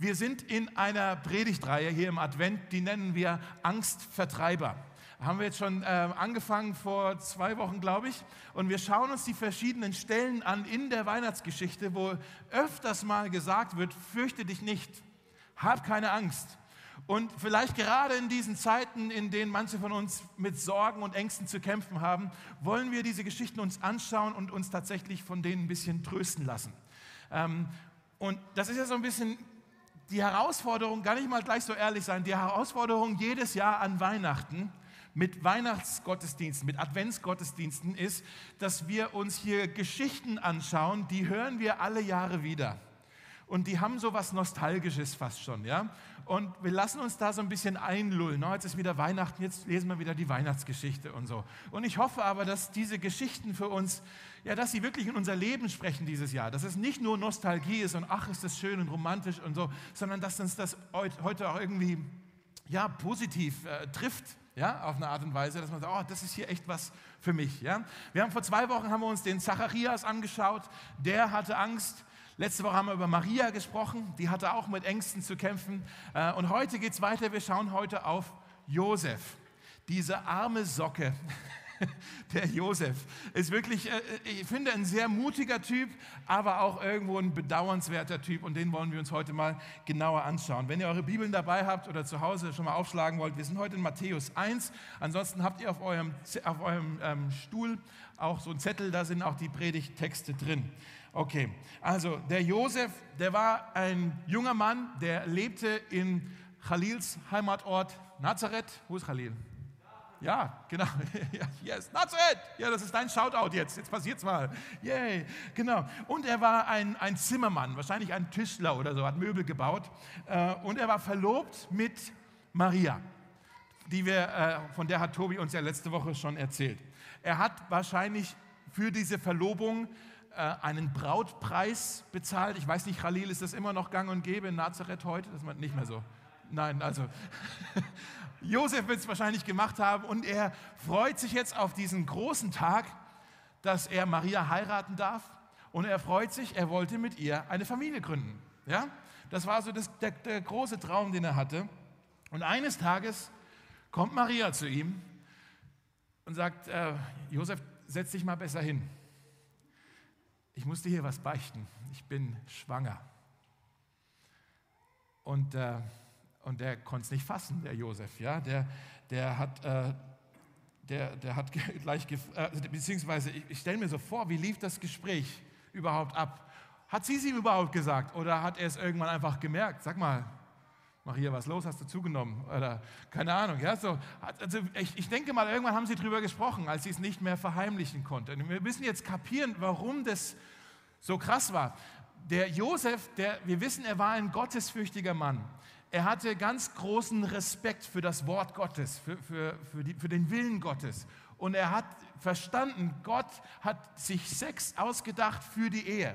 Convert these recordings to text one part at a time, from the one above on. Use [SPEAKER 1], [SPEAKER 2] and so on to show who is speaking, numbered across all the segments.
[SPEAKER 1] Wir sind in einer Predigtreihe hier im Advent, die nennen wir Angstvertreiber. Haben wir jetzt schon äh, angefangen vor zwei Wochen, glaube ich. Und wir schauen uns die verschiedenen Stellen an in der Weihnachtsgeschichte, wo öfters mal gesagt wird, fürchte dich nicht, hab keine Angst. Und vielleicht gerade in diesen Zeiten, in denen manche von uns mit Sorgen und Ängsten zu kämpfen haben, wollen wir diese Geschichten uns anschauen und uns tatsächlich von denen ein bisschen trösten lassen. Ähm, und das ist ja so ein bisschen die Herausforderung, gar nicht mal gleich so ehrlich sein, die Herausforderung jedes Jahr an Weihnachten mit Weihnachtsgottesdiensten, mit Adventsgottesdiensten ist, dass wir uns hier Geschichten anschauen, die hören wir alle Jahre wieder. Und die haben so was Nostalgisches fast schon, ja. Und wir lassen uns da so ein bisschen einlullen. Jetzt ist wieder Weihnachten, jetzt lesen wir wieder die Weihnachtsgeschichte und so. Und ich hoffe aber, dass diese Geschichten für uns, ja, dass sie wirklich in unser Leben sprechen dieses Jahr. Dass es nicht nur Nostalgie ist und ach, ist das schön und romantisch und so, sondern dass uns das heute auch irgendwie, ja, positiv äh, trifft. Ja, auf eine Art und Weise, dass man sagt, oh, das ist hier echt was für mich. Ja? Wir haben vor zwei Wochen haben wir uns den Zacharias angeschaut, der hatte Angst, Letzte Woche haben wir über Maria gesprochen, die hatte auch mit Ängsten zu kämpfen. Äh, und heute geht es weiter, wir schauen heute auf Josef, diese arme Socke. Der Josef ist wirklich, äh, ich finde, ein sehr mutiger Typ, aber auch irgendwo ein bedauernswerter Typ und den wollen wir uns heute mal genauer anschauen. Wenn ihr eure Bibeln dabei habt oder zu Hause schon mal aufschlagen wollt, wir sind heute in Matthäus 1. Ansonsten habt ihr auf eurem, auf eurem ähm, Stuhl auch so einen Zettel, da sind auch die Predigttexte drin. Okay, also der Josef, der war ein junger Mann, der lebte in Khalils Heimatort Nazareth. Wo ist Khalil? Ja, genau. yes, Nazareth. Ja, das ist dein Shoutout jetzt. Jetzt passiert's mal. Yay, genau. Und er war ein, ein Zimmermann, wahrscheinlich ein Tischler oder so, hat Möbel gebaut. Äh, und er war verlobt mit Maria, die wir, äh, von der hat Tobi uns ja letzte Woche schon erzählt. Er hat wahrscheinlich für diese Verlobung einen Brautpreis bezahlt. Ich weiß nicht, Khalil, ist das immer noch gang und gäbe in Nazareth heute? Das ist nicht mehr so. Nein, also Josef wird es wahrscheinlich gemacht haben und er freut sich jetzt auf diesen großen Tag, dass er Maria heiraten darf und er freut sich, er wollte mit ihr eine Familie gründen. Ja? Das war so das, der, der große Traum, den er hatte. Und eines Tages kommt Maria zu ihm und sagt, äh, Josef, setz dich mal besser hin ich musste hier was beichten. Ich bin schwanger. Und, äh, und der konnte es nicht fassen, der Josef. Ja? Der, der hat, äh, der, der hat gleich, äh, beziehungsweise ich, ich stelle mir so vor, wie lief das Gespräch überhaupt ab? Hat sie es ihm überhaupt gesagt oder hat er es irgendwann einfach gemerkt? Sag mal, Maria, was los? Hast du zugenommen? Oder keine Ahnung. Ja, so, also ich, ich denke mal, irgendwann haben sie darüber gesprochen, als sie es nicht mehr verheimlichen konnten. Wir müssen jetzt kapieren, warum das so krass war. Der Josef, der, wir wissen, er war ein gottesfürchtiger Mann. Er hatte ganz großen Respekt für das Wort Gottes, für, für, für, die, für den Willen Gottes. Und er hat verstanden, Gott hat sich Sex ausgedacht für die Ehe.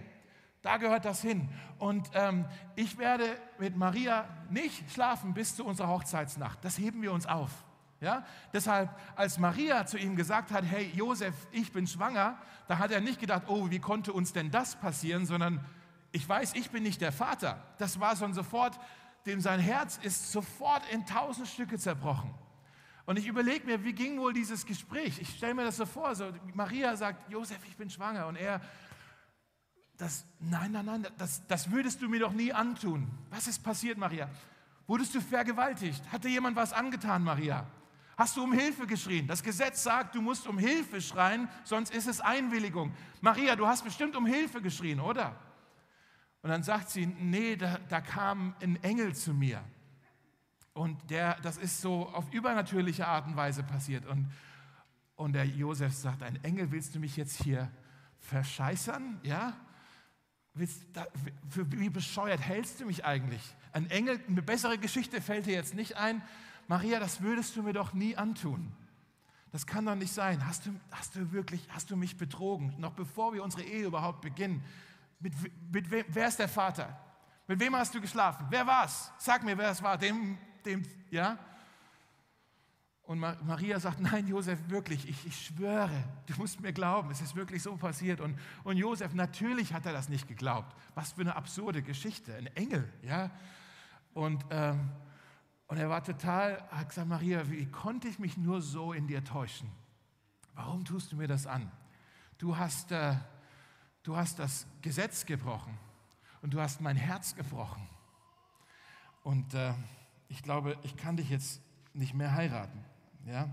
[SPEAKER 1] Da gehört das hin. Und ähm, ich werde mit Maria nicht schlafen bis zu unserer Hochzeitsnacht. Das heben wir uns auf. Ja? Deshalb, als Maria zu ihm gesagt hat, hey Josef, ich bin schwanger, da hat er nicht gedacht, oh, wie konnte uns denn das passieren, sondern ich weiß, ich bin nicht der Vater. Das war schon sofort, dem sein Herz ist sofort in tausend Stücke zerbrochen. Und ich überlege mir, wie ging wohl dieses Gespräch? Ich stelle mir das so vor, so Maria sagt, Josef, ich bin schwanger. Und er das, nein, nein, nein, das, das würdest du mir doch nie antun. Was ist passiert, Maria? Wurdest du vergewaltigt? Hat dir jemand was angetan, Maria? Hast du um Hilfe geschrien? Das Gesetz sagt, du musst um Hilfe schreien, sonst ist es Einwilligung. Maria, du hast bestimmt um Hilfe geschrien, oder? Und dann sagt sie, nee, da, da kam ein Engel zu mir. Und der, das ist so auf übernatürliche Art und Weise passiert. Und, und der Josef sagt, ein Engel, willst du mich jetzt hier verscheißern? Ja? Wie bescheuert hältst du mich eigentlich? Ein Engel, eine bessere Geschichte fällt dir jetzt nicht ein. Maria, das würdest du mir doch nie antun. Das kann doch nicht sein. Hast du, hast du wirklich, hast du mich betrogen? Noch bevor wir unsere Ehe überhaupt beginnen. Mit, mit wem, wer ist der Vater? Mit wem hast du geschlafen? Wer war's? Sag mir, wer es war. Dem, dem, ja? Und Maria sagt, nein, Josef, wirklich, ich, ich, schwöre, du musst mir glauben, es ist wirklich so passiert. Und, und Josef, natürlich hat er das nicht geglaubt. Was für eine absurde Geschichte, ein Engel, ja. Und, ähm, und er war total, hat gesagt, Maria, wie konnte ich mich nur so in dir täuschen? Warum tust du mir das an? Du hast, äh, du hast das Gesetz gebrochen und du hast mein Herz gebrochen. Und äh, ich glaube, ich kann dich jetzt nicht mehr heiraten. Ja?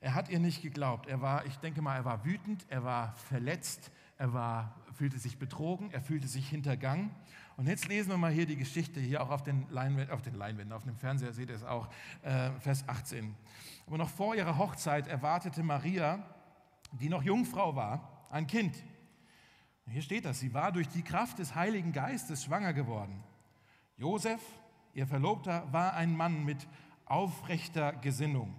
[SPEAKER 1] Er hat ihr nicht geglaubt. Er war, ich denke mal, er war wütend, er war verletzt, er war, fühlte sich betrogen, er fühlte sich hintergangen. Und jetzt lesen wir mal hier die Geschichte, hier auch auf den, Leinwänden, auf den Leinwänden, auf dem Fernseher seht ihr es auch, äh, Vers 18. Aber noch vor ihrer Hochzeit erwartete Maria, die noch Jungfrau war, ein Kind. Hier steht das, sie war durch die Kraft des Heiligen Geistes schwanger geworden. Josef, ihr Verlobter, war ein Mann mit aufrechter Gesinnung.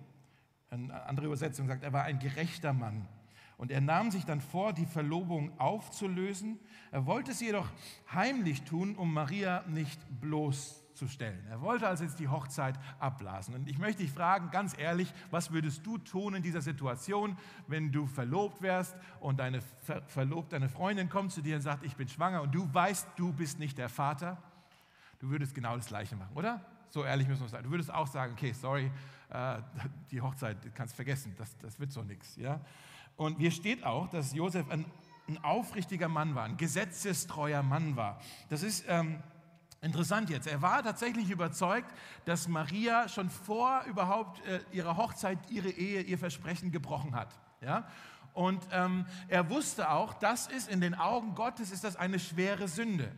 [SPEAKER 1] Eine andere Übersetzung sagt, er war ein gerechter Mann. Und er nahm sich dann vor, die Verlobung aufzulösen. Er wollte es jedoch heimlich tun, um Maria nicht bloßzustellen. Er wollte also jetzt die Hochzeit abblasen. Und ich möchte dich fragen, ganz ehrlich, was würdest du tun in dieser Situation, wenn du verlobt wärst und deine Ver Verlobte, deine Freundin kommt zu dir und sagt, ich bin schwanger und du weißt, du bist nicht der Vater? Du würdest genau das Gleiche machen, oder? So ehrlich müssen wir sein. Du würdest auch sagen, okay, sorry, äh, die Hochzeit kannst vergessen, das, das wird so nichts. Ja? Und hier steht auch, dass Josef ein, ein aufrichtiger Mann war, ein gesetzestreuer Mann war. Das ist ähm, interessant jetzt. Er war tatsächlich überzeugt, dass Maria schon vor überhaupt äh, ihrer Hochzeit ihre Ehe, ihr Versprechen gebrochen hat. Ja? Und ähm, er wusste auch, das ist in den Augen Gottes ist das eine schwere Sünde.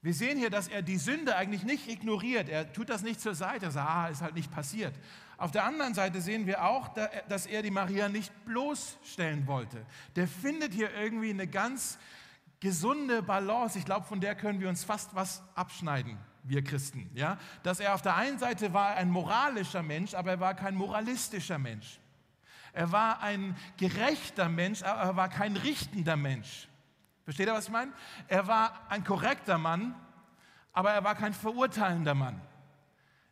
[SPEAKER 1] Wir sehen hier, dass er die Sünde eigentlich nicht ignoriert. Er tut das nicht zur Seite, sagt, ah, ist halt nicht passiert. Auf der anderen Seite sehen wir auch, dass er die Maria nicht bloßstellen wollte. Der findet hier irgendwie eine ganz gesunde Balance. Ich glaube, von der können wir uns fast was abschneiden, wir Christen. Ja? Dass er auf der einen Seite war ein moralischer Mensch, aber er war kein moralistischer Mensch. Er war ein gerechter Mensch, aber er war kein richtender Mensch. Versteht ihr, was ich meine? Er war ein korrekter Mann, aber er war kein verurteilender Mann.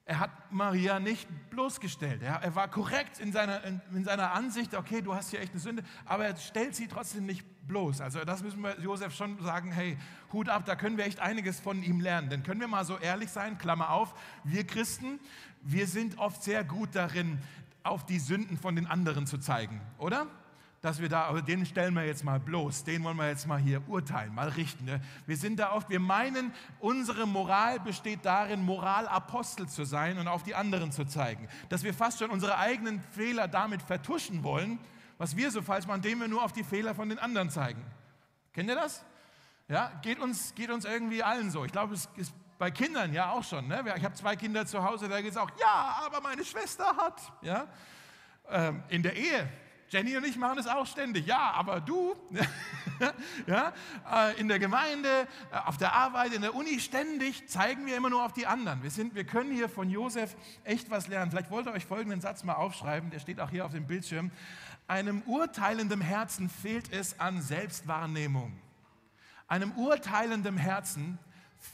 [SPEAKER 1] Er hat Maria nicht bloßgestellt. Er, er war korrekt in seiner, in, in, seiner Ansicht, okay, du hast hier echt eine Sünde, aber er stellt sie trotzdem nicht bloß. Also das müssen wir Josef schon sagen, hey, Hut ab, da können wir echt einiges von ihm lernen. Denn können wir mal so ehrlich sein, Klammer auf, wir Christen, wir sind oft sehr gut darin, auf die Sünden von den anderen zu zeigen, oder? Dass wir da, aber den stellen wir jetzt mal bloß, den wollen wir jetzt mal hier urteilen, mal richten. Ne? Wir sind da oft, wir meinen, unsere Moral besteht darin, Moralapostel zu sein und auf die anderen zu zeigen. Dass wir fast schon unsere eigenen Fehler damit vertuschen wollen, was wir so falsch machen, indem wir nur auf die Fehler von den anderen zeigen. Kennt ihr das? Ja, geht uns, geht uns irgendwie allen so. Ich glaube, es ist bei Kindern ja auch schon. Ne? Ich habe zwei Kinder zu Hause, da geht es auch, ja, aber meine Schwester hat. Ja? Ähm, in der Ehe Jenny und ich machen das auch ständig. Ja, aber du, ja, äh, in der Gemeinde, äh, auf der Arbeit, in der Uni, ständig zeigen wir immer nur auf die anderen. Wir, sind, wir können hier von Josef echt was lernen. Vielleicht wollt ihr euch folgenden Satz mal aufschreiben, der steht auch hier auf dem Bildschirm. Einem urteilenden Herzen fehlt es an Selbstwahrnehmung. Einem urteilenden Herzen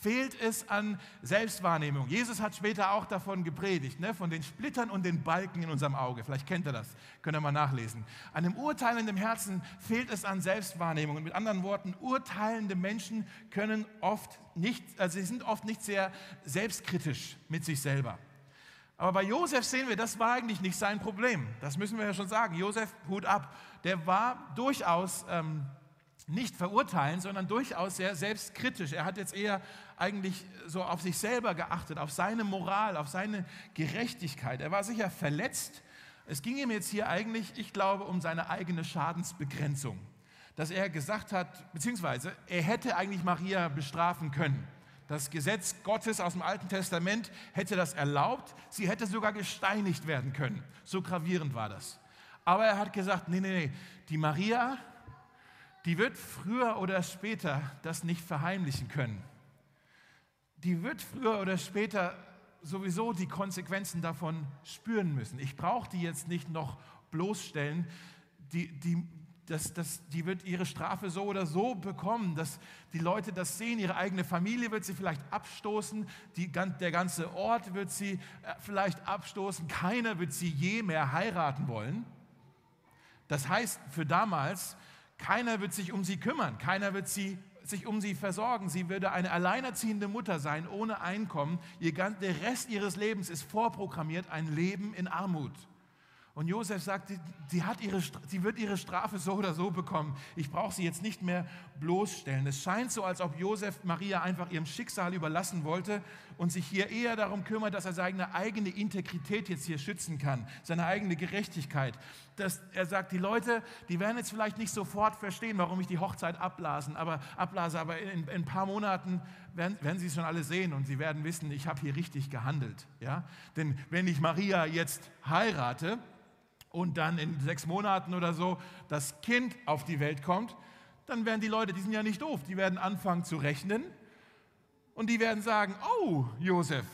[SPEAKER 1] fehlt es an Selbstwahrnehmung. Jesus hat später auch davon gepredigt, ne? von den Splittern und den Balken in unserem Auge. Vielleicht kennt ihr das, könnt ihr mal nachlesen. An dem urteilenden Herzen fehlt es an Selbstwahrnehmung. Und mit anderen Worten, urteilende Menschen können oft nicht, also sie sind oft nicht sehr selbstkritisch mit sich selber. Aber bei Josef sehen wir, das war eigentlich nicht sein Problem. Das müssen wir ja schon sagen. Josef, Hut ab, der war durchaus ähm, nicht verurteilen, sondern durchaus sehr selbstkritisch. Er hat jetzt eher eigentlich so auf sich selber geachtet, auf seine Moral, auf seine Gerechtigkeit. Er war sicher verletzt. Es ging ihm jetzt hier eigentlich, ich glaube, um seine eigene Schadensbegrenzung. Dass er gesagt hat, beziehungsweise er hätte eigentlich Maria bestrafen können. Das Gesetz Gottes aus dem Alten Testament hätte das erlaubt. Sie hätte sogar gesteinigt werden können. So gravierend war das. Aber er hat gesagt, nee, nee, nee, die Maria, die wird früher oder später das nicht verheimlichen können. Die wird früher oder später sowieso die Konsequenzen davon spüren müssen. Ich brauche die jetzt nicht noch bloßstellen. Die, die, das, das, die wird ihre Strafe so oder so bekommen, dass die Leute das sehen. Ihre eigene Familie wird sie vielleicht abstoßen, die, der ganze Ort wird sie äh, vielleicht abstoßen. Keiner wird sie je mehr heiraten wollen. Das heißt für damals, keiner wird sich um sie kümmern, keiner wird sie sich um sie versorgen. Sie würde eine alleinerziehende Mutter sein, ohne Einkommen. Ihr, der Rest ihres Lebens ist vorprogrammiert, ein Leben in Armut. Und Josef sagt, sie, sie, hat ihre, sie wird ihre Strafe so oder so bekommen. Ich brauche sie jetzt nicht mehr bloßstellen. Es scheint so, als ob Josef Maria einfach ihrem Schicksal überlassen wollte und sich hier eher darum kümmert, dass er seine eigene Integrität jetzt hier schützen kann, seine eigene Gerechtigkeit. Dass er sagt, die Leute, die werden jetzt vielleicht nicht sofort verstehen, warum ich die Hochzeit abblasen, aber, abblase, aber in, in ein paar Monaten werden, werden sie es schon alle sehen und sie werden wissen, ich habe hier richtig gehandelt. Ja? Denn wenn ich Maria jetzt heirate, und dann in sechs Monaten oder so das Kind auf die Welt kommt, dann werden die Leute, die sind ja nicht doof, die werden anfangen zu rechnen und die werden sagen, oh Josef,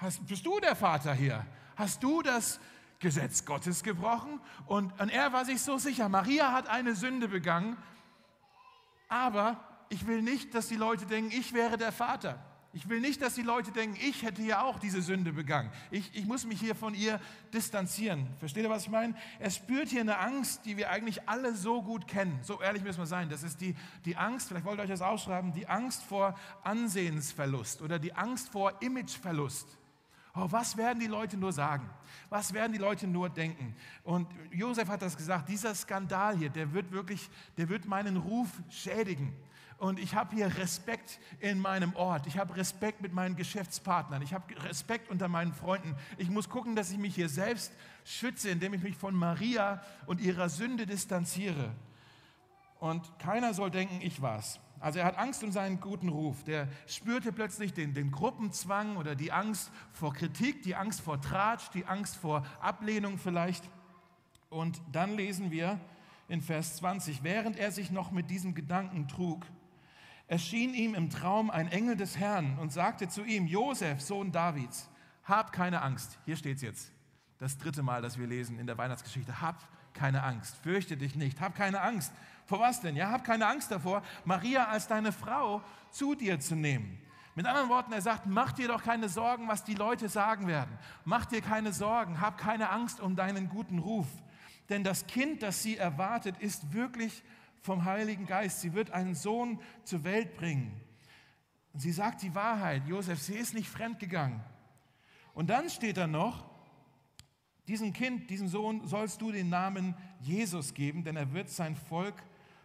[SPEAKER 1] hast, bist du der Vater hier? Hast du das Gesetz Gottes gebrochen? Und, und er war sich so sicher, Maria hat eine Sünde begangen, aber ich will nicht, dass die Leute denken, ich wäre der Vater. Ich will nicht, dass die Leute denken, ich hätte ja auch diese Sünde begangen. Ich, ich muss mich hier von ihr distanzieren. Versteht ihr, was ich meine? Er spürt hier eine Angst, die wir eigentlich alle so gut kennen. So ehrlich müssen wir sein. Das ist die, die Angst, vielleicht wollt ihr euch das ausschreiben, die Angst vor Ansehensverlust oder die Angst vor Imageverlust. Oh, was werden die Leute nur sagen? Was werden die Leute nur denken? Und Josef hat das gesagt, dieser Skandal hier, der wird wirklich, der wird meinen Ruf schädigen. Und ich habe hier Respekt in meinem Ort. Ich habe Respekt mit meinen Geschäftspartnern. Ich habe Respekt unter meinen Freunden. Ich muss gucken, dass ich mich hier selbst schütze, indem ich mich von Maria und ihrer Sünde distanziere. Und keiner soll denken, ich war's. Also er hat Angst um seinen guten Ruf. Der spürte plötzlich den, den Gruppenzwang oder die Angst vor Kritik, die Angst vor Tratsch, die Angst vor Ablehnung vielleicht. Und dann lesen wir in Vers 20, während er sich noch mit diesem Gedanken trug, erschien ihm im Traum ein Engel des Herrn und sagte zu ihm, Josef, Sohn Davids, hab keine Angst. Hier steht es jetzt, das dritte Mal, das wir lesen in der Weihnachtsgeschichte. Hab keine Angst, fürchte dich nicht, hab keine Angst. Vor was denn? Ja, hab keine Angst davor, Maria als deine Frau zu dir zu nehmen. Mit anderen Worten, er sagt, mach dir doch keine Sorgen, was die Leute sagen werden. Mach dir keine Sorgen, hab keine Angst um deinen guten Ruf. Denn das Kind, das sie erwartet, ist wirklich vom Heiligen Geist. Sie wird einen Sohn zur Welt bringen. Sie sagt die Wahrheit. Josef, sie ist nicht fremdgegangen. Und dann steht da noch, diesem Kind, diesem Sohn sollst du den Namen Jesus geben, denn er wird sein Volk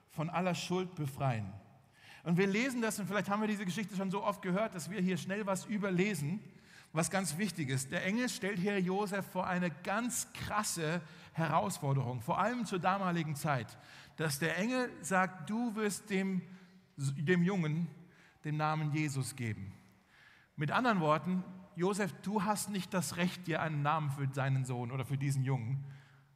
[SPEAKER 1] von aller Schuld befreien. Und wir lesen das, und vielleicht haben wir diese Geschichte schon so oft gehört, dass wir hier schnell was überlesen, was ganz wichtig ist. Der Engel stellt hier Josef vor eine ganz krasse Herausforderung, vor allem zur damaligen Zeit dass der Engel sagt, du wirst dem, dem Jungen den Namen Jesus geben. Mit anderen Worten, Josef, du hast nicht das Recht, dir einen Namen für seinen Sohn oder für diesen Jungen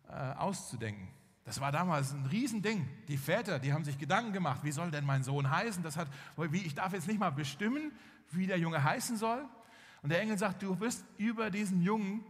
[SPEAKER 1] äh, auszudenken. Das war damals ein Riesending. Die Väter, die haben sich Gedanken gemacht, wie soll denn mein Sohn heißen? Das hat, wie, ich darf jetzt nicht mal bestimmen, wie der Junge heißen soll. Und der Engel sagt, du wirst über diesen Jungen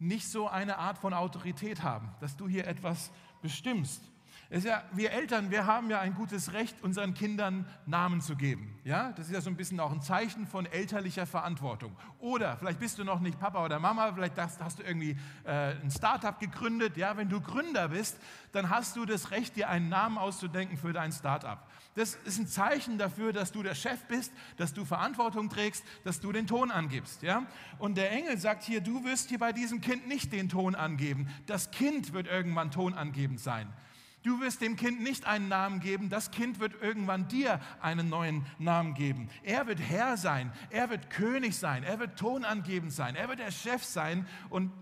[SPEAKER 1] nicht so eine Art von Autorität haben, dass du hier etwas bestimmst ist ja, wir Eltern, wir haben ja ein gutes Recht, unseren Kindern Namen zu geben. Ja? Das ist ja so ein bisschen auch ein Zeichen von elterlicher Verantwortung. Oder vielleicht bist du noch nicht Papa oder Mama, vielleicht hast, hast du irgendwie äh, ein Startup gegründet. Ja? Wenn du Gründer bist, dann hast du das Recht, dir einen Namen auszudenken für dein Startup. Das ist ein Zeichen dafür, dass du der Chef bist, dass du Verantwortung trägst, dass du den Ton angibst. Ja? Und der Engel sagt hier, du wirst hier bei diesem Kind nicht den Ton angeben. Das Kind wird irgendwann tonangebend sein. Du wirst dem Kind nicht einen Namen geben, das Kind wird irgendwann dir einen neuen Namen geben. Er wird Herr sein, er wird König sein, er wird tonangebend sein, er wird der Chef sein. Und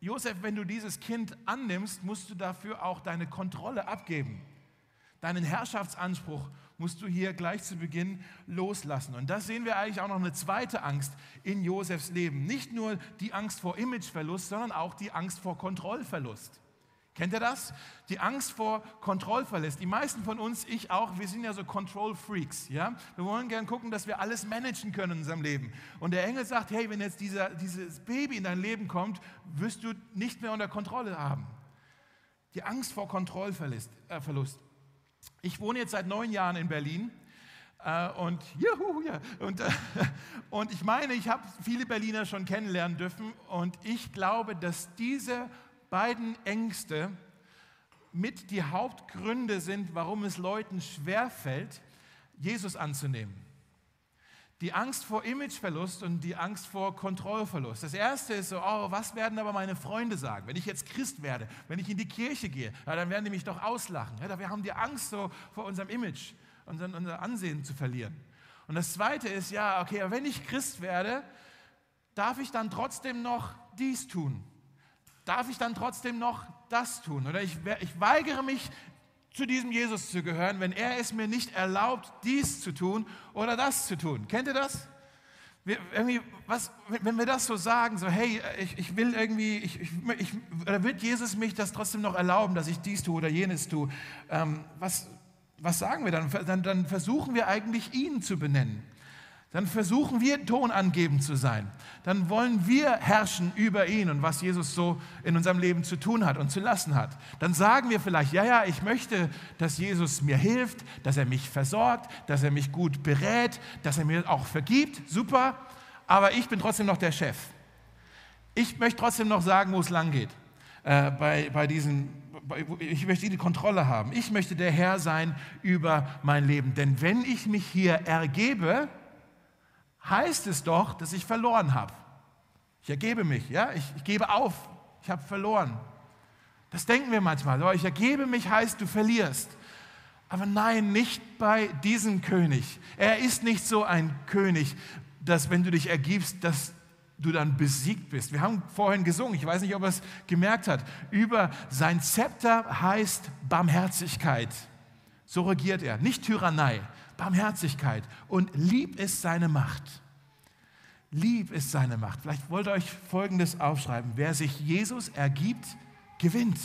[SPEAKER 1] Josef, wenn du dieses Kind annimmst, musst du dafür auch deine Kontrolle abgeben. Deinen Herrschaftsanspruch musst du hier gleich zu Beginn loslassen. Und da sehen wir eigentlich auch noch eine zweite Angst in Josefs Leben. Nicht nur die Angst vor Imageverlust, sondern auch die Angst vor Kontrollverlust. Kennt ihr das? Die Angst vor Kontrollverlust. Die meisten von uns, ich auch, wir sind ja so Control Freaks. Ja? Wir wollen gern gucken, dass wir alles managen können in unserem Leben. Und der Engel sagt, hey, wenn jetzt dieser, dieses Baby in dein Leben kommt, wirst du nicht mehr unter Kontrolle haben. Die Angst vor Kontrollverlust. Äh, ich wohne jetzt seit neun Jahren in Berlin. Äh, und, juhu, ja, und, äh, und ich meine, ich habe viele Berliner schon kennenlernen dürfen. Und ich glaube, dass diese beiden Ängste mit die Hauptgründe sind, warum es Leuten schwerfällt, Jesus anzunehmen. Die Angst vor Imageverlust und die Angst vor Kontrollverlust. Das erste ist so, oh, was werden aber meine Freunde sagen, wenn ich jetzt Christ werde, wenn ich in die Kirche gehe, ja, dann werden die mich doch auslachen. Ja, wir haben die Angst so vor unserem Image, unseren, unser Ansehen zu verlieren. Und das zweite ist, ja, okay, wenn ich Christ werde, darf ich dann trotzdem noch dies tun? Darf ich dann trotzdem noch das tun? Oder ich, ich weigere mich, zu diesem Jesus zu gehören, wenn er es mir nicht erlaubt, dies zu tun oder das zu tun. Kennt ihr das? Wir, was, wenn wir das so sagen, so hey, ich, ich will irgendwie, ich, ich, oder wird Jesus mich das trotzdem noch erlauben, dass ich dies tue oder jenes tue? Ähm, was, was sagen wir dann? dann? Dann versuchen wir eigentlich ihn zu benennen dann versuchen wir tonangebend zu sein. Dann wollen wir herrschen über ihn und was Jesus so in unserem Leben zu tun hat und zu lassen hat. Dann sagen wir vielleicht, ja, ja, ich möchte, dass Jesus mir hilft, dass er mich versorgt, dass er mich gut berät, dass er mir auch vergibt. Super, aber ich bin trotzdem noch der Chef. Ich möchte trotzdem noch sagen, wo es lang geht. Äh, bei, bei diesen, ich möchte die Kontrolle haben. Ich möchte der Herr sein über mein Leben. Denn wenn ich mich hier ergebe, heißt es doch, dass ich verloren habe. Ich ergebe mich, ja, ich, ich gebe auf, ich habe verloren. Das denken wir manchmal. So, ich ergebe mich heißt, du verlierst. Aber nein, nicht bei diesem König. Er ist nicht so ein König, dass wenn du dich ergibst, dass du dann besiegt bist. Wir haben vorhin gesungen, ich weiß nicht, ob er es gemerkt hat, über sein Zepter heißt Barmherzigkeit. So regiert er, nicht Tyrannei. Barmherzigkeit und lieb ist seine Macht. Lieb ist seine Macht. Vielleicht wollt ihr euch Folgendes aufschreiben. Wer sich Jesus ergibt, gewinnt.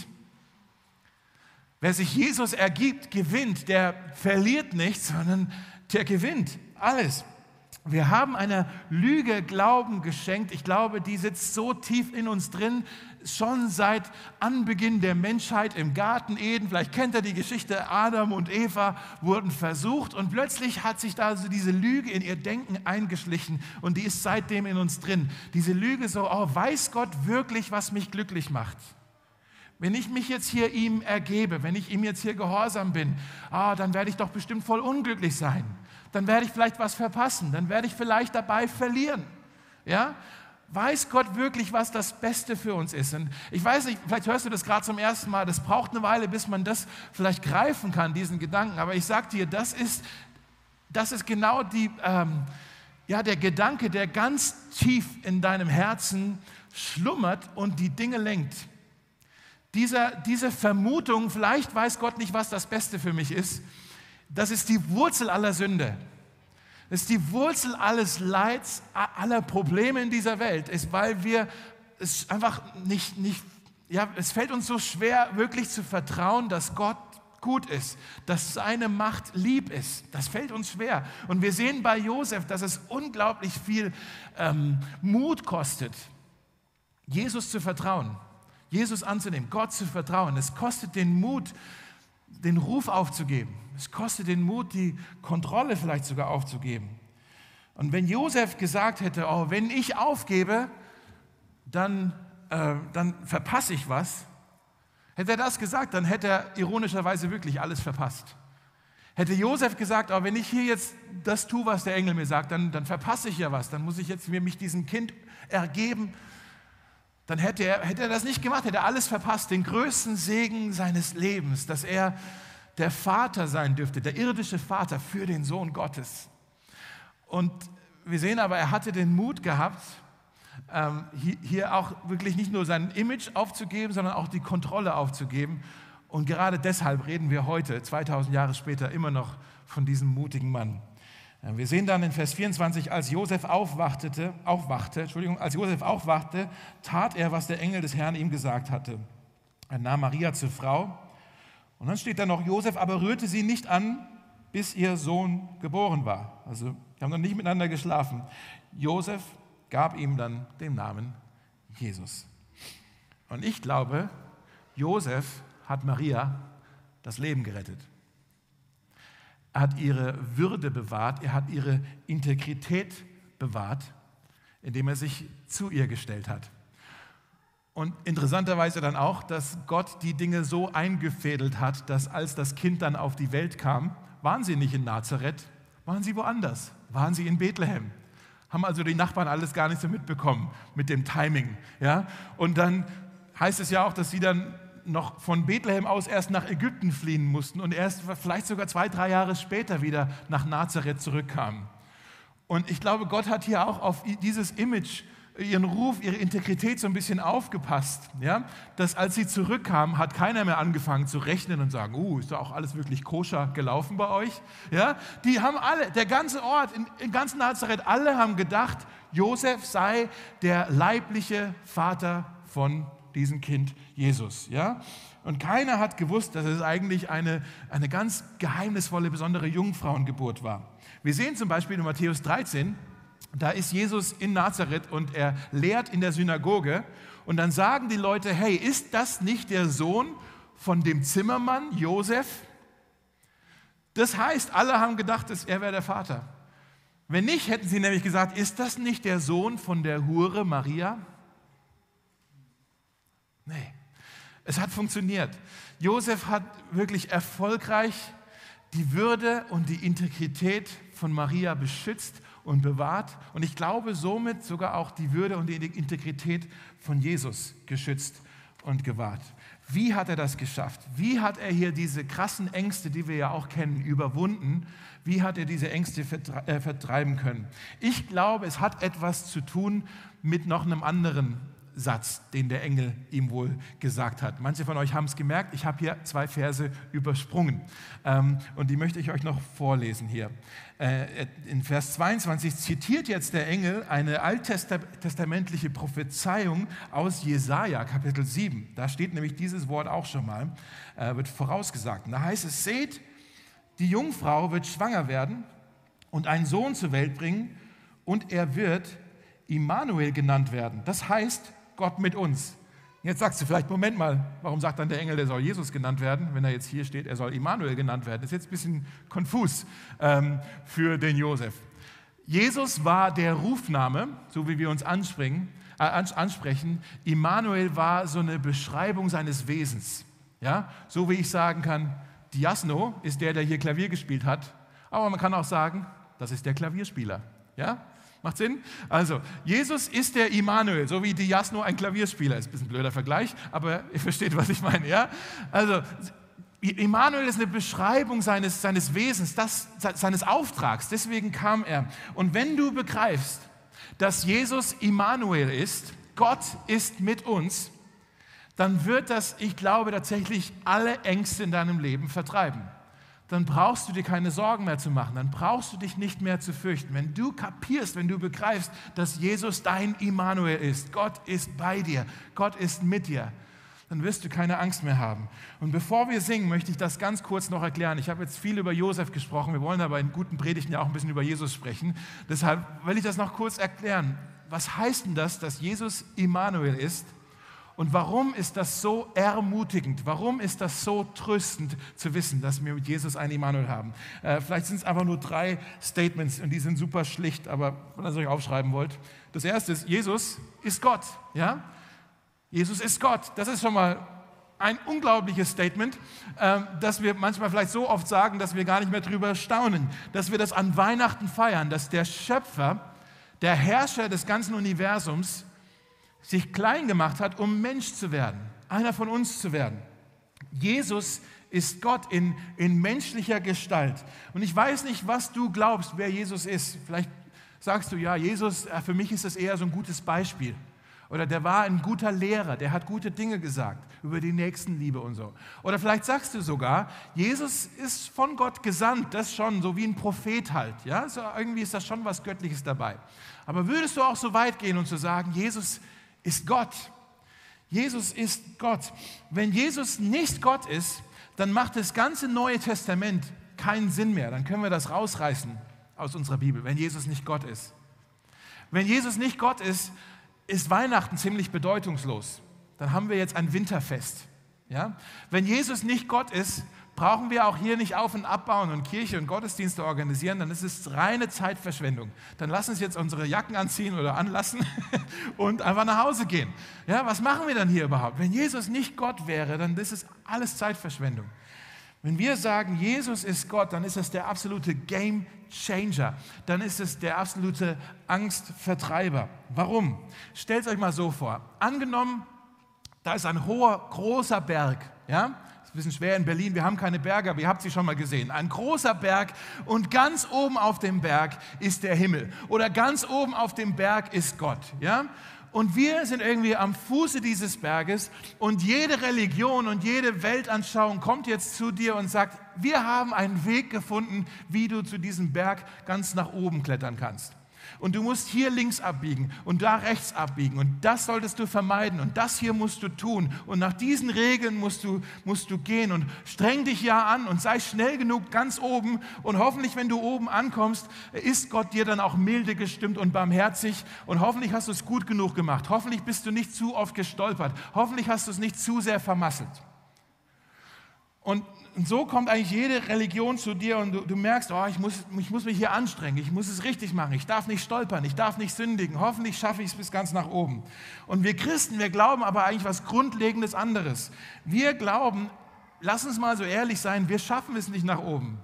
[SPEAKER 1] Wer sich Jesus ergibt, gewinnt. Der verliert nichts, sondern der gewinnt alles. Wir haben einer Lüge Glauben geschenkt. Ich glaube, die sitzt so tief in uns drin, schon seit Anbeginn der Menschheit im Garten Eden. Vielleicht kennt ihr die Geschichte, Adam und Eva wurden versucht und plötzlich hat sich da so diese Lüge in ihr Denken eingeschlichen und die ist seitdem in uns drin. Diese Lüge so, oh, weiß Gott wirklich, was mich glücklich macht? Wenn ich mich jetzt hier ihm ergebe, wenn ich ihm jetzt hier gehorsam bin, ah, dann werde ich doch bestimmt voll unglücklich sein. Dann werde ich vielleicht was verpassen, dann werde ich vielleicht dabei verlieren. Ja? Weiß Gott wirklich, was das Beste für uns ist? Und ich weiß nicht, vielleicht hörst du das gerade zum ersten Mal, das braucht eine Weile, bis man das vielleicht greifen kann, diesen Gedanken. Aber ich sage dir, das ist, das ist genau die, ähm, ja, der Gedanke, der ganz tief in deinem Herzen schlummert und die Dinge lenkt. Dieser, diese Vermutung, vielleicht weiß Gott nicht, was das Beste für mich ist, das ist die Wurzel aller Sünde. Das ist die Wurzel alles Leids, aller Probleme in dieser Welt, ist, weil wir es einfach nicht, nicht, ja, es fällt uns so schwer, wirklich zu vertrauen, dass Gott gut ist, dass seine Macht lieb ist. Das fällt uns schwer. Und wir sehen bei Josef, dass es unglaublich viel ähm, Mut kostet, Jesus zu vertrauen, Jesus anzunehmen, Gott zu vertrauen. Es kostet den Mut, den Ruf aufzugeben. Es kostet den Mut, die Kontrolle vielleicht sogar aufzugeben. Und wenn Josef gesagt hätte, oh, wenn ich aufgebe, dann, äh, dann verpasse ich was, hätte er das gesagt, dann hätte er ironischerweise wirklich alles verpasst. Hätte Josef gesagt, oh, wenn ich hier jetzt das tue, was der Engel mir sagt, dann, dann verpasse ich ja was, dann muss ich jetzt mir mich diesem Kind ergeben, dann hätte er, hätte er das nicht gemacht, hätte er alles verpasst, den größten Segen seines Lebens, dass er der Vater sein dürfte, der irdische Vater für den Sohn Gottes. Und wir sehen aber, er hatte den Mut gehabt, ähm, hier auch wirklich nicht nur sein Image aufzugeben, sondern auch die Kontrolle aufzugeben. Und gerade deshalb reden wir heute, 2000 Jahre später, immer noch von diesem mutigen Mann. Wir sehen dann in Vers 24, als Josef aufwachte, aufwachte, Entschuldigung, als Josef aufwachte, tat er, was der Engel des Herrn ihm gesagt hatte. Er nahm Maria zur Frau. Und dann steht da noch, Josef aber rührte sie nicht an, bis ihr Sohn geboren war. Also, die haben noch nicht miteinander geschlafen. Josef gab ihm dann den Namen Jesus. Und ich glaube, Josef hat Maria das Leben gerettet. Er hat ihre Würde bewahrt, er hat ihre Integrität bewahrt, indem er sich zu ihr gestellt hat. Und interessanterweise dann auch, dass Gott die Dinge so eingefädelt hat, dass als das Kind dann auf die Welt kam, waren sie nicht in Nazareth, waren sie woanders, waren sie in Bethlehem. Haben also die Nachbarn alles gar nicht so mitbekommen mit dem Timing. Ja? Und dann heißt es ja auch, dass sie dann noch von Bethlehem aus erst nach Ägypten fliehen mussten und erst vielleicht sogar zwei, drei Jahre später wieder nach Nazareth zurückkamen. Und ich glaube, Gott hat hier auch auf dieses Image ihren Ruf, ihre Integrität so ein bisschen aufgepasst. Ja? Dass als sie zurückkamen, hat keiner mehr angefangen zu rechnen und sagen, uh, ist da auch alles wirklich koscher gelaufen bei euch? Ja? Die haben alle, der ganze Ort, in, im ganzen Nazareth, alle haben gedacht, Josef sei der leibliche Vater von diesem Kind Jesus. Ja? Und keiner hat gewusst, dass es eigentlich eine, eine ganz geheimnisvolle, besondere Jungfrauengeburt war. Wir sehen zum Beispiel in Matthäus 13, da ist Jesus in Nazareth und er lehrt in der Synagoge. Und dann sagen die Leute, hey, ist das nicht der Sohn von dem Zimmermann Josef? Das heißt, alle haben gedacht, dass er wäre der Vater. Wenn nicht, hätten sie nämlich gesagt, ist das nicht der Sohn von der Hure Maria? Nee, es hat funktioniert. Josef hat wirklich erfolgreich die Würde und die Integrität von Maria beschützt und bewahrt und ich glaube somit sogar auch die Würde und die Integrität von Jesus geschützt und gewahrt. Wie hat er das geschafft? Wie hat er hier diese krassen Ängste, die wir ja auch kennen, überwunden? Wie hat er diese Ängste äh, vertreiben können? Ich glaube, es hat etwas zu tun mit noch einem anderen Satz, den der Engel ihm wohl gesagt hat. Manche von euch haben es gemerkt, ich habe hier zwei Verse übersprungen ähm, und die möchte ich euch noch vorlesen hier. Äh, in Vers 22 zitiert jetzt der Engel eine alttestamentliche Prophezeiung aus Jesaja, Kapitel 7. Da steht nämlich dieses Wort auch schon mal, äh, wird vorausgesagt. Und da heißt es: Seht, die Jungfrau wird schwanger werden und einen Sohn zur Welt bringen und er wird Immanuel genannt werden. Das heißt, Gott mit uns. Jetzt sagst du vielleicht, Moment mal, warum sagt dann der Engel, der soll Jesus genannt werden, wenn er jetzt hier steht, er soll Immanuel genannt werden? Das ist jetzt ein bisschen konfus ähm, für den Josef. Jesus war der Rufname, so wie wir uns anspringen, äh, ansprechen. Immanuel war so eine Beschreibung seines Wesens. Ja? So wie ich sagen kann, Diasno ist der, der hier Klavier gespielt hat, aber man kann auch sagen, das ist der Klavierspieler. Ja? Macht Sinn? Also, Jesus ist der Immanuel, so wie Diasno ein Klavierspieler ist. Ein bisschen blöder Vergleich, aber ihr versteht, was ich meine. Ja? Also, Immanuel ist eine Beschreibung seines, seines Wesens, das, seines Auftrags. Deswegen kam er. Und wenn du begreifst, dass Jesus Immanuel ist, Gott ist mit uns, dann wird das, ich glaube, tatsächlich alle Ängste in deinem Leben vertreiben dann brauchst du dir keine Sorgen mehr zu machen, dann brauchst du dich nicht mehr zu fürchten. Wenn du kapierst, wenn du begreifst, dass Jesus dein Immanuel ist, Gott ist bei dir, Gott ist mit dir, dann wirst du keine Angst mehr haben. Und bevor wir singen, möchte ich das ganz kurz noch erklären. Ich habe jetzt viel über Josef gesprochen, wir wollen aber in guten Predigten ja auch ein bisschen über Jesus sprechen. Deshalb will ich das noch kurz erklären. Was heißt denn das, dass Jesus Immanuel ist? Und warum ist das so ermutigend? Warum ist das so tröstend zu wissen, dass wir mit Jesus einen Immanuel haben? Äh, vielleicht sind es einfach nur drei Statements und die sind super schlicht, aber wenn ihr es euch aufschreiben wollt. Das erste ist, Jesus ist Gott. Ja? Jesus ist Gott. Das ist schon mal ein unglaubliches Statement, äh, dass wir manchmal vielleicht so oft sagen, dass wir gar nicht mehr drüber staunen, dass wir das an Weihnachten feiern, dass der Schöpfer, der Herrscher des ganzen Universums, sich klein gemacht hat, um Mensch zu werden, einer von uns zu werden. Jesus ist Gott in, in menschlicher Gestalt. Und ich weiß nicht, was du glaubst, wer Jesus ist. Vielleicht sagst du, ja, Jesus, äh, für mich ist das eher so ein gutes Beispiel. Oder der war ein guter Lehrer, der hat gute Dinge gesagt über die Nächstenliebe und so. Oder vielleicht sagst du sogar, Jesus ist von Gott gesandt, das schon, so wie ein Prophet halt. Ja? So irgendwie ist da schon was Göttliches dabei. Aber würdest du auch so weit gehen und zu sagen, Jesus ist Gott. Jesus ist Gott. Wenn Jesus nicht Gott ist, dann macht das ganze Neue Testament keinen Sinn mehr. Dann können wir das rausreißen aus unserer Bibel, wenn Jesus nicht Gott ist. Wenn Jesus nicht Gott ist, ist Weihnachten ziemlich bedeutungslos. Dann haben wir jetzt ein Winterfest. Ja? Wenn Jesus nicht Gott ist, brauchen wir auch hier nicht auf und abbauen und Kirche und Gottesdienste organisieren, dann ist es reine Zeitverschwendung. Dann lass uns jetzt unsere Jacken anziehen oder anlassen und einfach nach Hause gehen. Ja, was machen wir dann hier überhaupt? Wenn Jesus nicht Gott wäre, dann ist es alles Zeitverschwendung. Wenn wir sagen, Jesus ist Gott, dann ist das der absolute Game Changer. Dann ist es der absolute Angstvertreiber. Warum? Stellt euch mal so vor. Angenommen, da ist ein hoher, großer Berg. Ja? Ist ein bisschen schwer in Berlin, wir haben keine Berge, aber ihr habt sie schon mal gesehen. Ein großer Berg und ganz oben auf dem Berg ist der Himmel. Oder ganz oben auf dem Berg ist Gott. Ja? Und wir sind irgendwie am Fuße dieses Berges und jede Religion und jede Weltanschauung kommt jetzt zu dir und sagt, wir haben einen Weg gefunden, wie du zu diesem Berg ganz nach oben klettern kannst und du musst hier links abbiegen und da rechts abbiegen. Und das solltest du vermeiden. Und das hier musst du tun. Und nach diesen Regeln musst du, musst du gehen. Und streng dich ja an und sei schnell genug ganz oben. Und hoffentlich, wenn du oben ankommst, ist Gott dir dann auch milde gestimmt und barmherzig. Und hoffentlich hast du es gut genug gemacht, hoffentlich bist du nicht zu oft gestolpert, hoffentlich hast du es nicht zu sehr vermasselt. Und und so kommt eigentlich jede Religion zu dir und du, du merkst, oh, ich, muss, ich muss mich hier anstrengen, ich muss es richtig machen, ich darf nicht stolpern, ich darf nicht sündigen, hoffentlich schaffe ich es bis ganz nach oben. Und wir Christen, wir glauben aber eigentlich was Grundlegendes anderes. Wir glauben, lass uns mal so ehrlich sein, wir schaffen es nicht nach oben.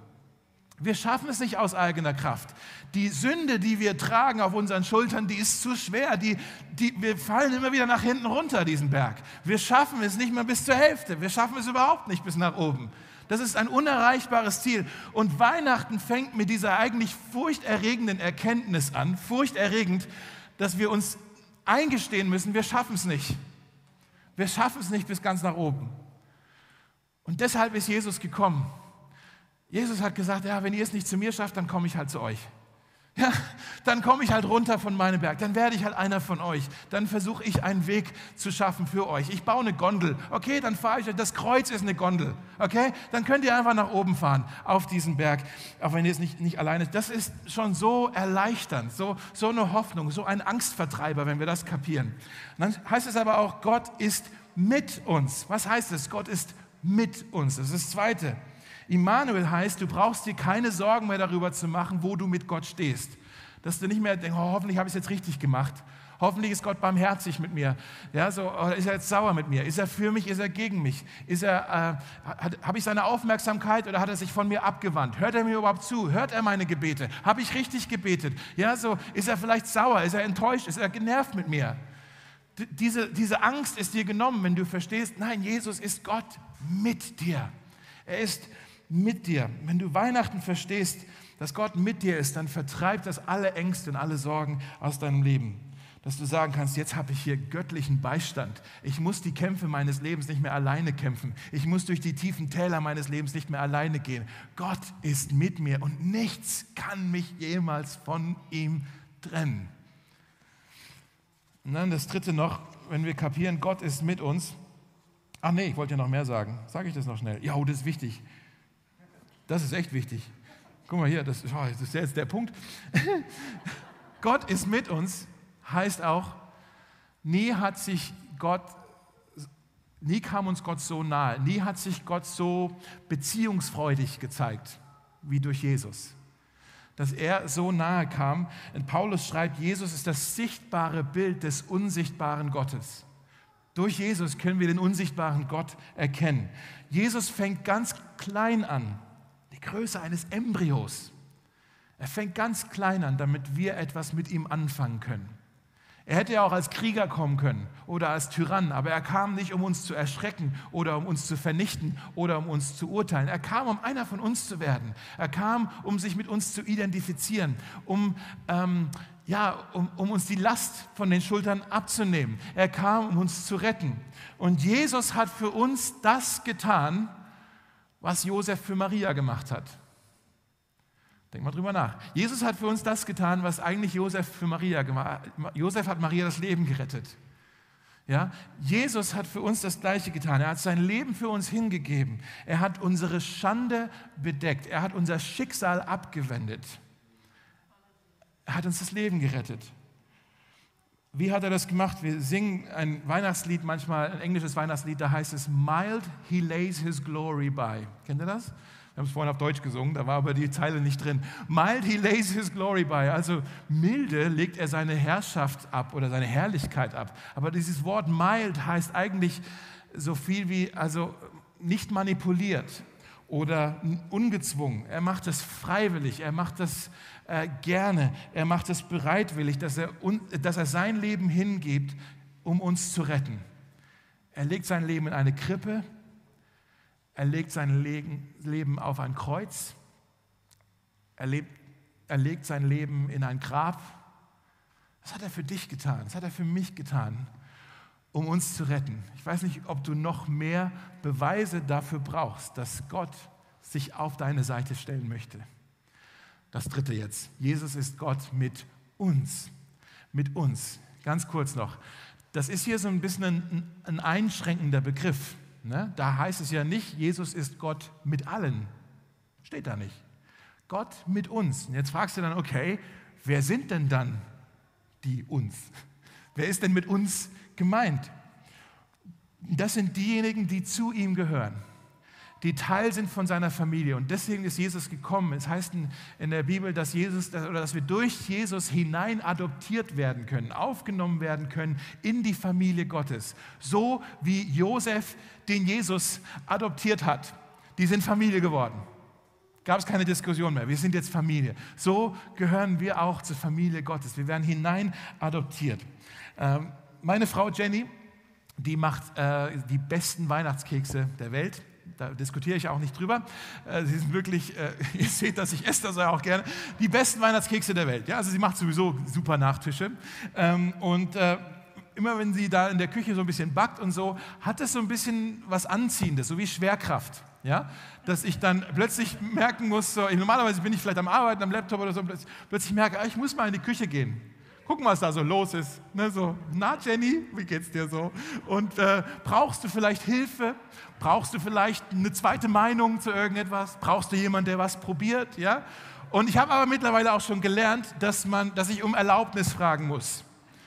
[SPEAKER 1] Wir schaffen es nicht aus eigener Kraft. Die Sünde, die wir tragen auf unseren Schultern, die ist zu schwer. Die, die, wir fallen immer wieder nach hinten runter, diesen Berg. Wir schaffen es nicht mehr bis zur Hälfte. Wir schaffen es überhaupt nicht bis nach oben. Das ist ein unerreichbares Ziel. Und Weihnachten fängt mit dieser eigentlich furchterregenden Erkenntnis an, furchterregend, dass wir uns eingestehen müssen, wir schaffen es nicht. Wir schaffen es nicht bis ganz nach oben. Und deshalb ist Jesus gekommen. Jesus hat gesagt, ja, wenn ihr es nicht zu mir schafft, dann komme ich halt zu euch. Ja, dann komme ich halt runter von meinem Berg, dann werde ich halt einer von euch, dann versuche ich einen Weg zu schaffen für euch. Ich baue eine Gondel, okay, dann fahre ich euch, das Kreuz ist eine Gondel, okay, dann könnt ihr einfach nach oben fahren auf diesen Berg, auch wenn ihr es nicht, nicht alleine, das ist schon so erleichternd, so, so eine Hoffnung, so ein Angstvertreiber, wenn wir das kapieren. Und dann heißt es aber auch, Gott ist mit uns. Was heißt es? Gott ist mit uns, das ist das Zweite. Immanuel heißt, du brauchst dir keine Sorgen mehr darüber zu machen, wo du mit Gott stehst. Dass du nicht mehr denkst, oh, hoffentlich habe ich es jetzt richtig gemacht. Hoffentlich ist Gott barmherzig mit mir. Ja, so, oder ist er jetzt sauer mit mir? Ist er für mich? Ist er gegen mich? Äh, habe ich seine Aufmerksamkeit oder hat er sich von mir abgewandt? Hört er mir überhaupt zu? Hört er meine Gebete? Habe ich richtig gebetet? Ja, so, ist er vielleicht sauer? Ist er enttäuscht? Ist er genervt mit mir? Diese, diese Angst ist dir genommen, wenn du verstehst, nein, Jesus ist Gott mit dir. Er ist mit dir. Wenn du Weihnachten verstehst, dass Gott mit dir ist, dann vertreibt das alle Ängste und alle Sorgen aus deinem Leben. Dass du sagen kannst, jetzt habe ich hier göttlichen Beistand. Ich muss die Kämpfe meines Lebens nicht mehr alleine kämpfen. Ich muss durch die tiefen Täler meines Lebens nicht mehr alleine gehen. Gott ist mit mir und nichts kann mich jemals von ihm trennen. Und dann das dritte noch, wenn wir kapieren, Gott ist mit uns. Ach nee, ich wollte ja noch mehr sagen. Sage ich das noch schnell? Ja, oh, das ist wichtig. Das ist echt wichtig. Guck mal hier, das, oh, das ist jetzt der Punkt. Gott ist mit uns, heißt auch, nie hat sich Gott, nie kam uns Gott so nahe, nie hat sich Gott so beziehungsfreudig gezeigt wie durch Jesus. Dass er so nahe kam. Und Paulus schreibt, Jesus ist das sichtbare Bild des unsichtbaren Gottes. Durch Jesus können wir den unsichtbaren Gott erkennen. Jesus fängt ganz klein an Größe eines Embryos. Er fängt ganz klein an, damit wir etwas mit ihm anfangen können. Er hätte ja auch als Krieger kommen können oder als Tyrann, aber er kam nicht, um uns zu erschrecken oder um uns zu vernichten oder um uns zu urteilen. Er kam, um einer von uns zu werden. Er kam, um sich mit uns zu identifizieren, um, ähm, ja, um, um uns die Last von den Schultern abzunehmen. Er kam, um uns zu retten. Und Jesus hat für uns das getan, was Josef für Maria gemacht hat. Denk mal drüber nach. Jesus hat für uns das getan, was eigentlich Josef für Maria gemacht hat. Josef hat Maria das Leben gerettet. Ja? Jesus hat für uns das Gleiche getan. Er hat sein Leben für uns hingegeben. Er hat unsere Schande bedeckt. Er hat unser Schicksal abgewendet. Er hat uns das Leben gerettet. Wie hat er das gemacht? Wir singen ein Weihnachtslied, manchmal ein englisches Weihnachtslied, da heißt es, Mild he lays his glory by. Kennt ihr das? Wir haben es vorhin auf Deutsch gesungen, da war aber die Zeile nicht drin. Mild he lays his glory by. Also milde legt er seine Herrschaft ab oder seine Herrlichkeit ab. Aber dieses Wort mild heißt eigentlich so viel wie, also nicht manipuliert oder ungezwungen. Er macht es freiwillig, er macht es äh, gerne, er macht es bereitwillig, dass er, dass er sein Leben hingibt, um uns zu retten. Er legt sein Leben in eine Krippe, er legt sein Leben auf ein Kreuz, er, lebt, er legt sein Leben in ein Grab. Das hat er für dich getan, das hat er für mich getan, um uns zu retten. Ich weiß nicht, ob du noch mehr Beweise dafür brauchst, dass Gott sich auf deine Seite stellen möchte. Das dritte jetzt. Jesus ist Gott mit uns. Mit uns. Ganz kurz noch. Das ist hier so ein bisschen ein, ein einschränkender Begriff. Ne? Da heißt es ja nicht, Jesus ist Gott mit allen. Steht da nicht. Gott mit uns. Und jetzt fragst du dann, okay, wer sind denn dann die uns? Wer ist denn mit uns gemeint? Das sind diejenigen, die zu ihm gehören die Teil sind von seiner Familie. Und deswegen ist Jesus gekommen. Es heißt in, der Bibel, dass, Jesus, oder dass wir durch Jesus hinein adoptiert werden können, aufgenommen werden können in die Familie Gottes. So wie Josef den Jesus adoptiert hat. Die sind Familie geworden. Gab es keine Diskussion mehr. Wir sind jetzt Familie. So gehören wir auch zur Familie Gottes. Wir werden hinein adoptiert. Ähm, meine Frau Jenny, die macht äh, die besten Weihnachtskekse der Welt da diskutiere ich auch nicht drüber. Äh, sie sind wirklich, äh, ihr seht das, ich esse das auch gerne, die besten Weihnachtskekse der Welt. Ja, also sie macht sowieso super Nachtische. Ähm, und äh, immer wenn sie da in der Küche so ein bisschen backt und so, hat es so ein bisschen was Anziehendes, so wie Schwerkraft. Ja, dass ich dann plötzlich merken muss, so, normalerweise bin ich vielleicht am Arbeiten, am Laptop oder so, plötzlich merke, ah, ich muss mal in die Küche gehen gucken, was da so los ist. Ne, so, na Jenny, wie geht's dir so? Und äh, brauchst du vielleicht Hilfe? Brauchst du vielleicht eine zweite Meinung zu irgendetwas? Brauchst du jemanden, der was probiert? Ja? Und ich habe aber mittlerweile auch schon gelernt, dass, man, dass ich um Erlaubnis fragen muss,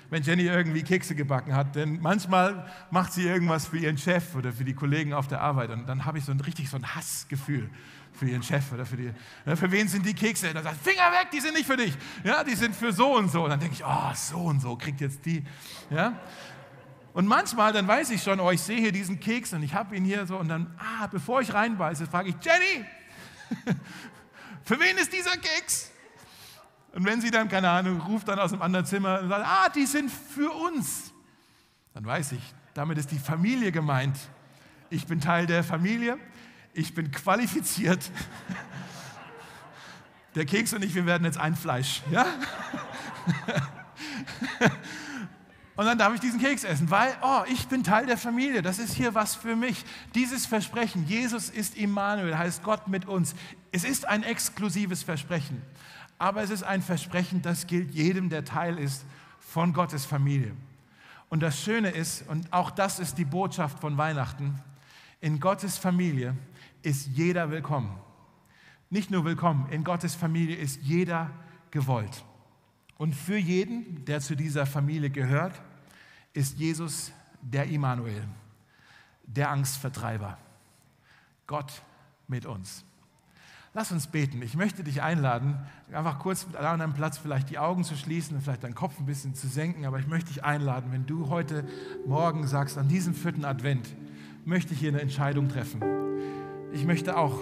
[SPEAKER 1] wenn Jenny irgendwie Kekse gebacken hat. Denn manchmal macht sie irgendwas für ihren Chef oder für die Kollegen auf der Arbeit. Und dann habe ich so ein richtig so ein Hassgefühl für ihren Chef oder für die, ja, für wen sind die Kekse? Dann sagt, Finger weg, die sind nicht für dich. Ja, die sind für so und so. Und dann denke ich, oh, so und so kriegt jetzt die. Ja. Und manchmal, dann weiß ich schon, oh, ich sehe hier diesen Keks und ich habe ihn hier so und dann, ah, bevor ich reinbeiße, frage ich, Jenny, für wen ist dieser Keks? Und wenn sie dann, keine Ahnung, ruft dann aus einem anderen Zimmer und sagt, ah, die sind für uns, dann weiß ich, damit ist die Familie gemeint. Ich bin Teil der Familie ich bin qualifiziert. Der Keks und ich, wir werden jetzt ein Fleisch. Ja? Und dann darf ich diesen Keks essen, weil, oh, ich bin Teil der Familie. Das ist hier was für mich. Dieses Versprechen, Jesus ist Immanuel, heißt Gott mit uns. Es ist ein exklusives Versprechen. Aber es ist ein Versprechen, das gilt jedem, der Teil ist von Gottes Familie. Und das Schöne ist, und auch das ist die Botschaft von Weihnachten, in Gottes Familie ist jeder willkommen. Nicht nur willkommen, in Gottes Familie ist jeder gewollt. Und für jeden, der zu dieser Familie gehört, ist Jesus der Immanuel, der Angstvertreiber. Gott mit uns. Lass uns beten. Ich möchte dich einladen, einfach kurz an einem Platz vielleicht die Augen zu schließen und vielleicht deinen Kopf ein bisschen zu senken. Aber ich möchte dich einladen, wenn du heute Morgen sagst, an diesem vierten Advent möchte ich hier eine Entscheidung treffen ich möchte auch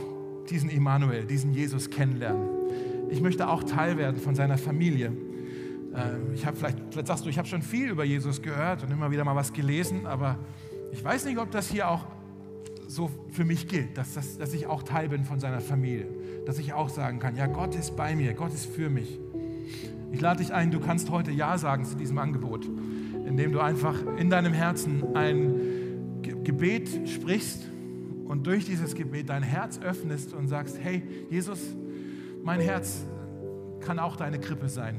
[SPEAKER 1] diesen Immanuel, diesen Jesus kennenlernen. Ich möchte auch Teil werden von seiner Familie. Ähm, ich habe vielleicht, vielleicht sagst du, ich habe schon viel über Jesus gehört und immer wieder mal was gelesen, aber ich weiß nicht, ob das hier auch so für mich gilt, dass, dass, dass ich auch Teil bin von seiner Familie, dass ich auch sagen kann, ja, Gott ist bei mir, Gott ist für mich. Ich lade dich ein, du kannst heute Ja sagen zu diesem Angebot, indem du einfach in deinem Herzen ein Gebet sprichst und durch dieses Gebet dein Herz öffnest und sagst, hey Jesus, mein Herz kann auch deine Krippe sein.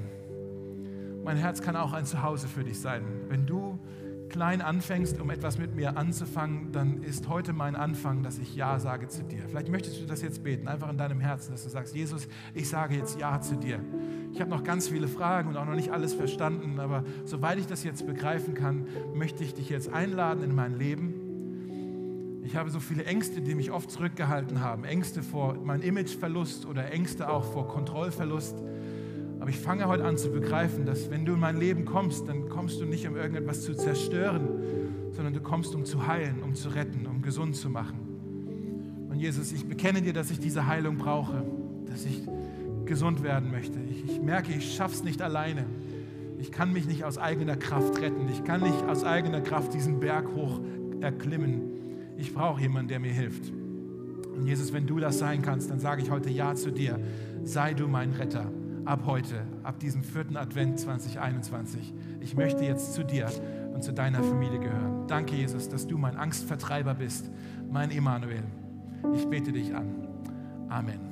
[SPEAKER 1] Mein Herz kann auch ein Zuhause für dich sein. Wenn du klein anfängst, um etwas mit mir anzufangen, dann ist heute mein Anfang, dass ich Ja sage zu dir. Vielleicht möchtest du das jetzt beten, einfach in deinem Herzen, dass du sagst, Jesus, ich sage jetzt Ja zu dir. Ich habe noch ganz viele Fragen und auch noch nicht alles verstanden, aber soweit ich das jetzt begreifen kann, möchte ich dich jetzt einladen in mein Leben ich habe so viele Ängste, die mich oft zurückgehalten haben. Ängste vor meinem Imageverlust oder Ängste auch vor Kontrollverlust. Aber ich fange heute an zu begreifen, dass wenn du in mein Leben kommst, dann kommst du nicht, um irgendetwas zu zerstören, sondern du kommst, um zu heilen, um zu retten, um gesund zu machen. Und Jesus, ich bekenne dir, dass ich diese Heilung brauche, dass ich gesund werden möchte. Ich, ich merke, ich schaff's nicht alleine. Ich kann mich nicht aus eigener Kraft retten. Ich kann nicht aus eigener Kraft diesen Berg hoch erklimmen. Ich brauche jemanden, der mir hilft. Und Jesus, wenn du das sein kannst, dann sage ich heute Ja zu dir. Sei du mein Retter. Ab heute, ab diesem vierten Advent 2021. Ich möchte jetzt zu dir und zu deiner Familie gehören. Danke, Jesus, dass du mein Angstvertreiber bist, mein Emanuel. Ich bete dich an. Amen.